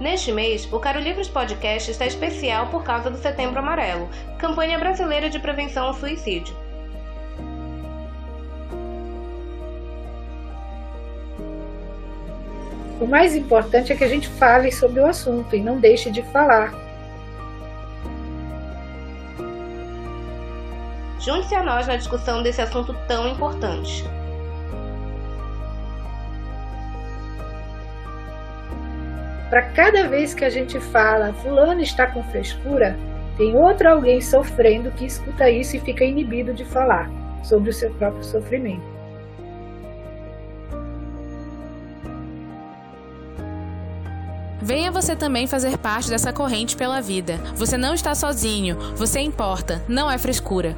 Neste mês, o Caro Livros Podcast está especial por causa do Setembro Amarelo, campanha brasileira de prevenção ao suicídio. O mais importante é que a gente fale sobre o assunto e não deixe de falar. Junte-se a nós na discussão desse assunto tão importante. Para cada vez que a gente fala, fulano está com frescura, tem outro alguém sofrendo que escuta isso e fica inibido de falar sobre o seu próprio sofrimento. Venha você também fazer parte dessa corrente pela vida. Você não está sozinho, você importa, não é frescura.